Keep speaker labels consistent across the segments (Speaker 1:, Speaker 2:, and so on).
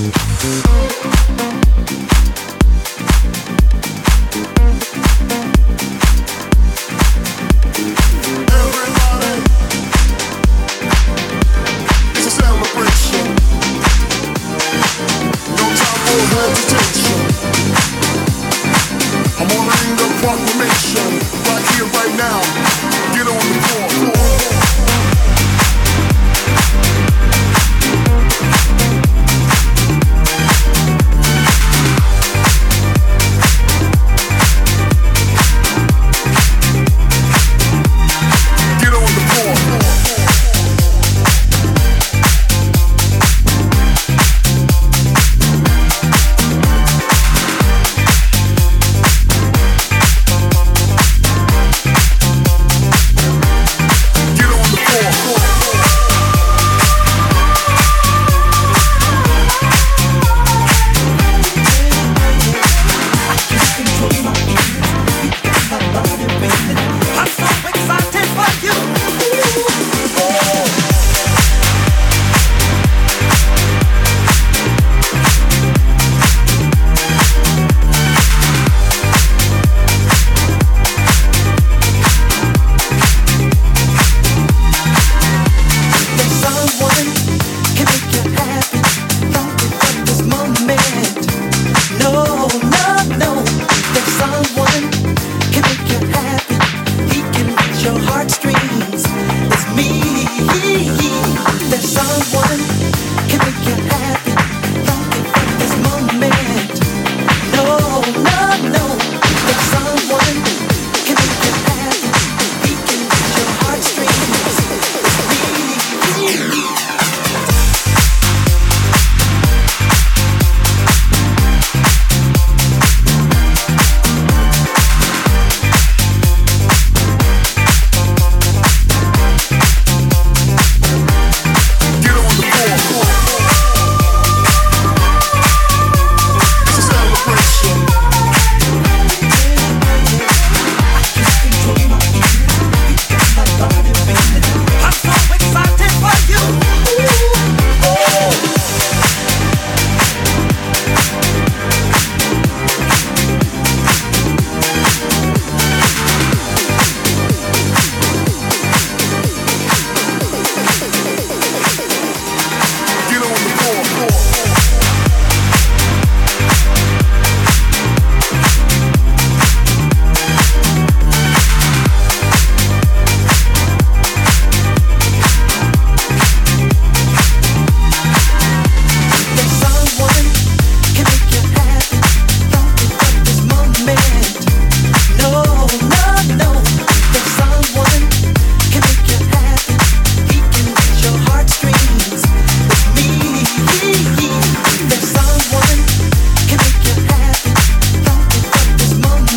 Speaker 1: Música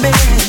Speaker 2: baby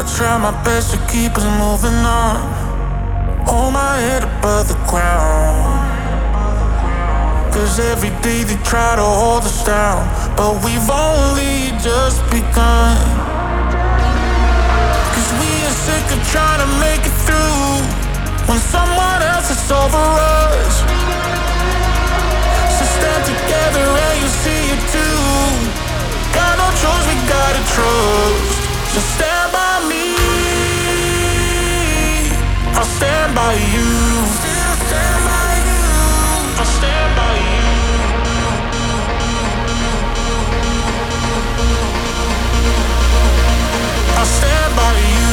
Speaker 3: I try my best to keep us moving on. Hold my head above the ground. Cause every day they try to hold us down, but we've only just begun. Cause we are sick of trying to make it through when someone else is over us. So stand together and you see it too. Got no choice, we gotta trust. Stand by me. I stand by you. Stand by you. I stand by you. I stand by you.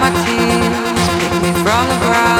Speaker 4: The sun